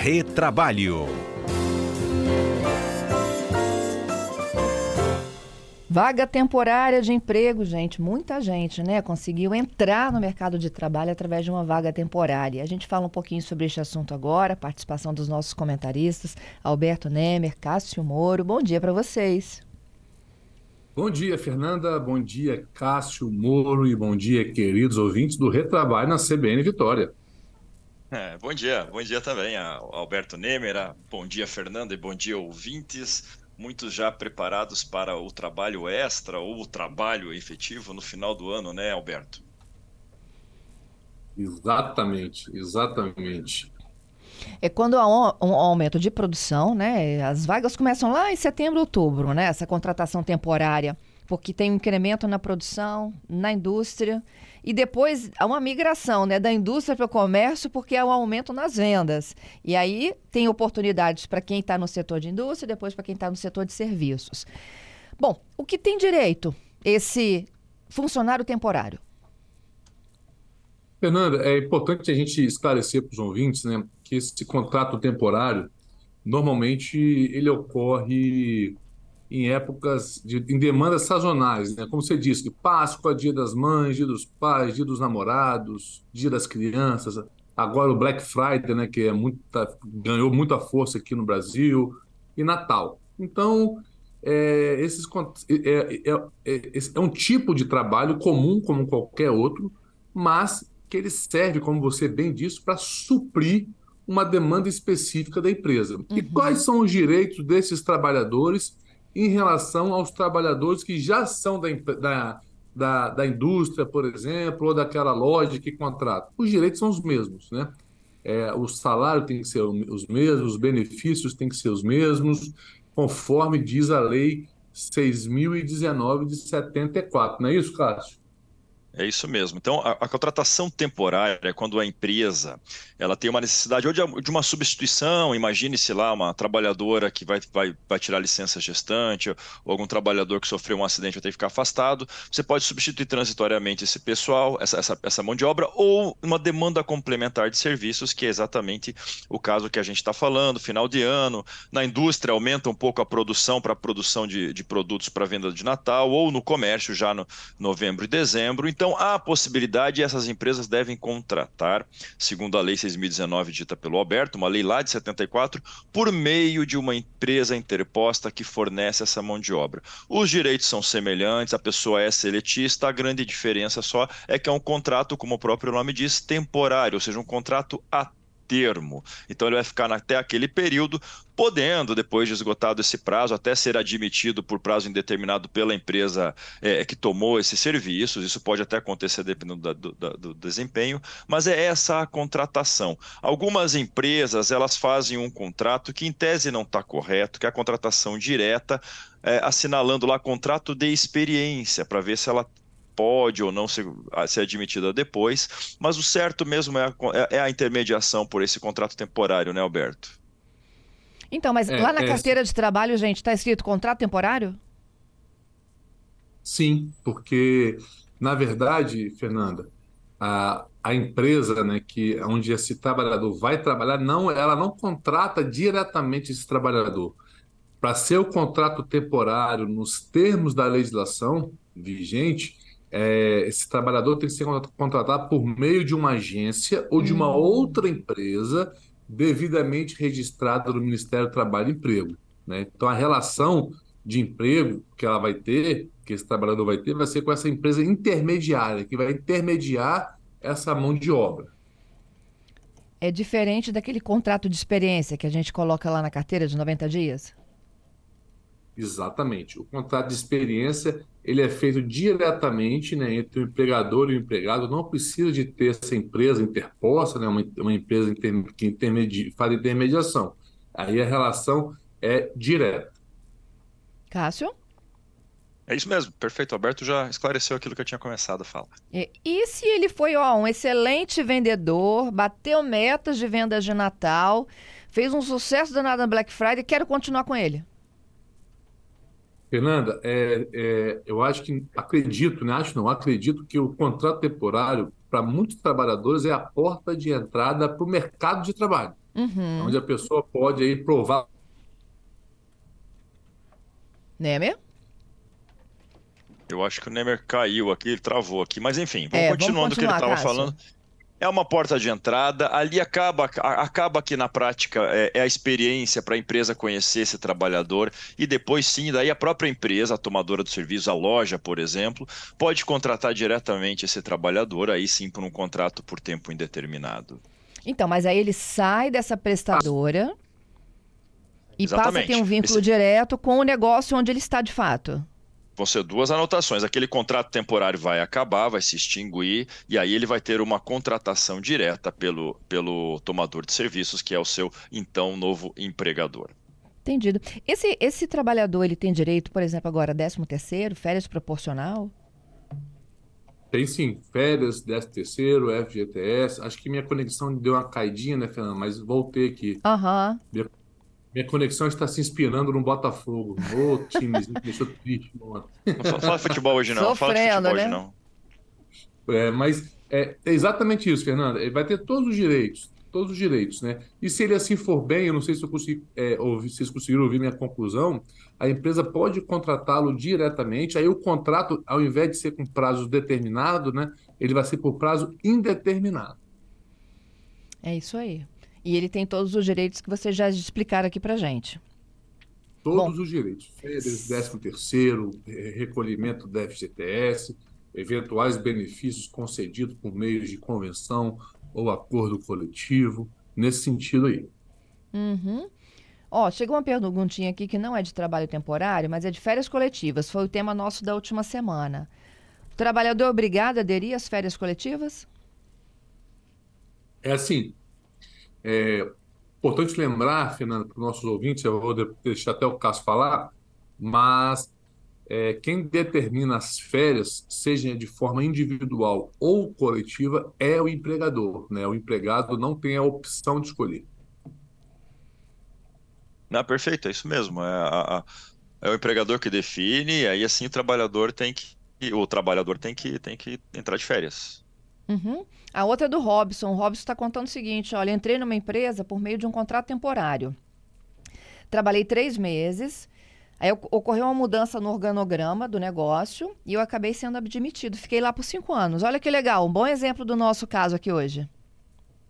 Retrabalho. Vaga temporária de emprego, gente. Muita gente, né, conseguiu entrar no mercado de trabalho através de uma vaga temporária. A gente fala um pouquinho sobre este assunto agora, participação dos nossos comentaristas, Alberto Nemer, Cássio Moro. Bom dia para vocês. Bom dia, Fernanda. Bom dia, Cássio Moro. E bom dia, queridos ouvintes do Retrabalho na CBN Vitória. É, bom dia, bom dia também, Alberto Nemer. Bom dia, Fernanda, e bom dia, ouvintes muitos já preparados para o trabalho extra ou o trabalho efetivo no final do ano, né, Alberto? Exatamente, exatamente. É quando há um, aumento de produção, né? As vagas começam lá em setembro, outubro, né? Essa contratação temporária porque tem um incremento na produção, na indústria, e depois há uma migração né, da indústria para o comércio, porque há um aumento nas vendas. E aí tem oportunidades para quem está no setor de indústria depois para quem está no setor de serviços. Bom, o que tem direito esse funcionário temporário? Fernanda, é importante a gente esclarecer para os ouvintes né, que esse contrato temporário, normalmente, ele ocorre em épocas de em demandas sazonais, né? Como você disse, Páscoa, Dia das Mães, Dia dos Pais, Dia dos Namorados, Dia das Crianças. Agora o Black Friday, né? Que é muita, ganhou muita força aqui no Brasil e Natal. Então é, esses, é, é, é, é um tipo de trabalho comum como qualquer outro, mas que ele serve, como você bem disse, para suprir uma demanda específica da empresa. Uhum. E quais são os direitos desses trabalhadores em relação aos trabalhadores que já são da, da, da, da indústria, por exemplo, ou daquela loja que contrata. Os direitos são os mesmos, né? É, o salário tem que ser os mesmos, os benefícios têm que ser os mesmos, conforme diz a lei 6.019 de 74. Não é isso, Cássio? É isso mesmo. Então, a, a, contratação temporária é quando a empresa ela tem uma necessidade ou de, de uma substituição, imagine-se lá uma trabalhadora que vai, vai, vai tirar licença gestante, ou algum trabalhador que sofreu um acidente vai ter que ficar afastado. Você pode substituir transitoriamente esse pessoal, essa, essa, essa mão de obra, ou uma demanda complementar de serviços, que é exatamente o caso que a gente está falando, final de ano. Na indústria, aumenta um pouco a produção para produção de, de produtos para venda de Natal, ou no comércio já no novembro e dezembro. Então, há a possibilidade essas empresas devem contratar, segundo a Lei 6.019, dita pelo Alberto, uma lei lá de 74, por meio de uma empresa interposta que fornece essa mão de obra. Os direitos são semelhantes, a pessoa é seletista, a grande diferença só é que é um contrato, como o próprio nome diz, temporário, ou seja, um contrato a termo. Então ele vai ficar até aquele período, podendo, depois de esgotado esse prazo, até ser admitido por prazo indeterminado pela empresa é, que tomou esses serviços. Isso pode até acontecer dependendo do, do, do desempenho, mas é essa a contratação. Algumas empresas elas fazem um contrato que em tese não está correto, que é a contratação direta, é, assinalando lá contrato de experiência para ver se ela pode ou não ser, ser admitida depois, mas o certo mesmo é a, é, é a intermediação por esse contrato temporário, né, Alberto? Então, mas é, lá na é... carteira de trabalho, gente, está escrito contrato temporário? Sim, porque, na verdade, Fernanda, a, a empresa né, que onde esse trabalhador vai trabalhar, não, ela não contrata diretamente esse trabalhador. Para ser o contrato temporário nos termos da legislação vigente, é, esse trabalhador tem que ser contratado por meio de uma agência ou de uma hum. outra empresa devidamente registrada no Ministério do Trabalho e Emprego. Né? Então, a relação de emprego que ela vai ter, que esse trabalhador vai ter, vai ser com essa empresa intermediária, que vai intermediar essa mão de obra. É diferente daquele contrato de experiência que a gente coloca lá na carteira de 90 dias? Exatamente. O contrato de experiência ele é feito diretamente né, entre o empregador e o empregado. Não precisa de ter essa empresa interposta, né, uma, uma empresa inter, que intermedi, faz intermediação. Aí a relação é direta. Cássio? É isso mesmo, perfeito. O Alberto já esclareceu aquilo que eu tinha começado a falar. E, e se ele foi ó, um excelente vendedor, bateu metas de vendas de Natal, fez um sucesso danado na Black Friday, quero continuar com ele? Fernanda, é, é, eu acho que acredito, né? Acho não, acredito que o contrato temporário para muitos trabalhadores é a porta de entrada para o mercado de trabalho. Uhum. onde a pessoa pode aí provar Nemer? Eu acho que o Nemer caiu aqui, ele travou aqui, mas enfim, vamos É, continuando o que ele estava falando. É uma porta de entrada, ali acaba, acaba que na prática é, é a experiência para a empresa conhecer esse trabalhador e depois sim, daí a própria empresa, a tomadora do serviço, a loja, por exemplo, pode contratar diretamente esse trabalhador, aí sim por um contrato por tempo indeterminado. Então, mas aí ele sai dessa prestadora e passa a Exatamente. ter um vínculo Esse- direto com o negócio onde ele está de fato. Vão ser duas anotações. Aquele contrato temporário vai acabar, vai se extinguir, e aí ele vai ter uma contratação direta pelo, pelo tomador de serviços, que é o seu então novo empregador. Entendido. Esse, esse trabalhador, ele tem direito, por exemplo, agora, 13 terceiro, férias proporcional? Tem sim, férias, 13 terceiro, FGTS. Acho que minha conexão deu uma caidinha, né, Fernando? Mas voltei aqui. Aham. Minha conexão está se inspirando no Botafogo. Ô, timezinho que deixou triste ontem. Não fa- fala futebol hoje não, fala Sofrendo, futebol né? hoje não. É, mas é, é exatamente isso, Fernando. Ele vai ter todos os direitos, todos os direitos, né? E se ele assim for bem, eu não sei se eu consegui, é, ouvir, se vocês conseguiram ouvir minha conclusão, a empresa pode contratá-lo diretamente. Aí o contrato, ao invés de ser com prazo determinado, né, ele vai ser por prazo indeterminado. É isso aí. E ele tem todos os direitos que vocês já explicaram aqui pra gente. Todos os direitos. Férias, 13 terceiro, recolhimento da FGTS, eventuais benefícios concedidos por meio de convenção ou acordo coletivo, nesse sentido aí. Uhum. Ó, chegou uma perguntinha aqui que não é de trabalho temporário, mas é de férias coletivas. Foi o tema nosso da última semana. O trabalhador é obrigado a aderir às férias coletivas? É assim, é importante lembrar, Fernando, para os nossos ouvintes, eu vou de- deixar até o Cássio falar, mas é, quem determina as férias, seja de forma individual ou coletiva, é o empregador, né? O empregado não tem a opção de escolher. Não, perfeito, é isso mesmo. É, a- a- é o empregador que define, e aí assim o trabalhador tem que. O trabalhador tem que, tem que entrar de férias. Uhum. A outra é do Robson. O Robson está contando o seguinte: olha, entrei numa empresa por meio de um contrato temporário. Trabalhei três meses. Aí oc- ocorreu uma mudança no organograma do negócio e eu acabei sendo admitido. Fiquei lá por cinco anos. Olha que legal, um bom exemplo do nosso caso aqui hoje.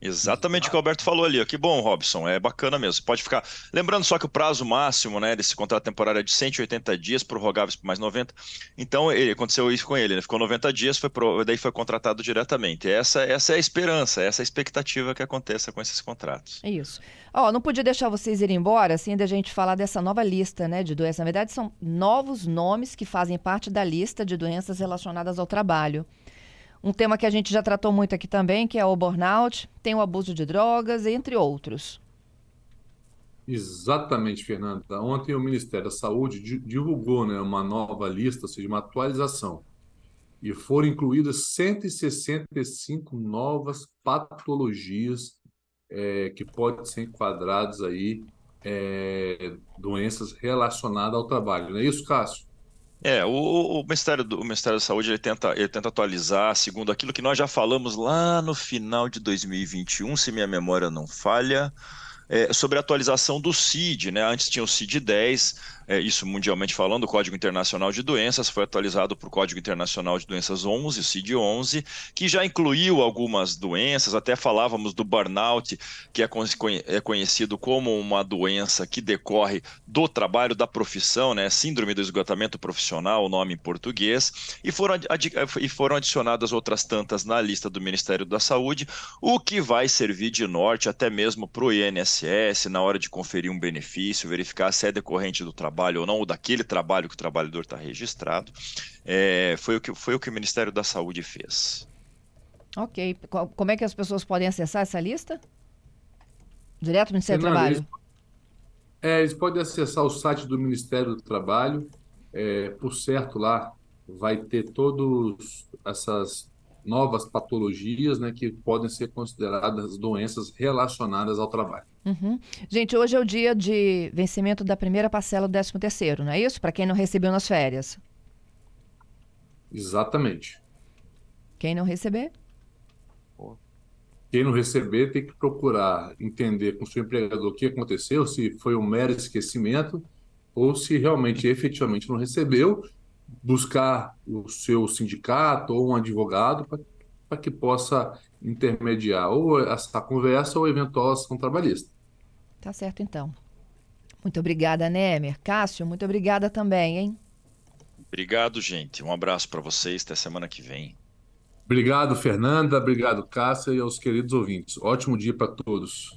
Exatamente o que o Alberto falou ali. ó. Que bom, Robson. É bacana mesmo. Pode ficar. Lembrando só que o prazo máximo né, desse contrato temporário é de 180 dias, prorrogáveis por mais 90. Então, ele, aconteceu isso com ele. Né? Ficou 90 dias, foi pro- daí foi contratado diretamente. Essa, essa é a esperança, essa é a expectativa que aconteça com esses contratos. É Isso. Ó, não podia deixar vocês irem embora sem da gente falar dessa nova lista, né, de doenças. Na verdade, são novos nomes que fazem parte da lista de doenças relacionadas ao trabalho. Um tema que a gente já tratou muito aqui também, que é o burnout, tem o abuso de drogas, entre outros. Exatamente, Fernanda. Ontem o Ministério da Saúde di- divulgou, né, uma nova lista, ou seja, uma atualização. E foram incluídas 165 novas patologias eh, que podem ser enquadradas aí, eh, doenças relacionadas ao trabalho. Não é isso, Cássio? É, o, o Ministério do, o Ministério da Saúde ele tenta, ele tenta atualizar segundo aquilo que nós já falamos lá no final de 2021, se minha memória não falha, é, sobre a atualização do CID, né? Antes tinha o CID-10, é, isso mundialmente falando, o Código Internacional de Doenças, foi atualizado para o Código Internacional de Doenças 11, o CID-11, que já incluiu algumas doenças, até falávamos do burnout, que é, con- é conhecido como uma doença que decorre do trabalho, da profissão, né? Síndrome do esgotamento profissional, o nome em português, e foram, e foram adicionadas outras tantas na lista do Ministério da Saúde, o que vai servir de norte até mesmo para o INSS na hora de conferir um benefício, verificar se é decorrente do trabalho ou não, ou daquele trabalho que o trabalhador está registrado. É, foi, o que, foi o que o Ministério da Saúde fez. Ok. Co- Como é que as pessoas podem acessar essa lista? Direto do Ministério do Trabalho. eles, é, eles podem acessar o site do Ministério do Trabalho. É, por certo, lá vai ter todas essas novas patologias, né, que podem ser consideradas doenças relacionadas ao trabalho. Uhum. Gente, hoje é o dia de vencimento da primeira parcela do 13 terceiro, não é isso? Para quem não recebeu nas férias. Exatamente. Quem não receber? Quem não receber tem que procurar entender com o seu empregador o que aconteceu, se foi um mero esquecimento ou se realmente efetivamente não recebeu, buscar o seu sindicato ou um advogado para que possa intermediar ou essa conversa ou eventual ação trabalhista. Tá certo, então. Muito obrigada, Nemer. Cássio, muito obrigada também, hein? Obrigado, gente. Um abraço para vocês. Até semana que vem. Obrigado, Fernanda. Obrigado, Cássia e aos queridos ouvintes. Ótimo dia para todos.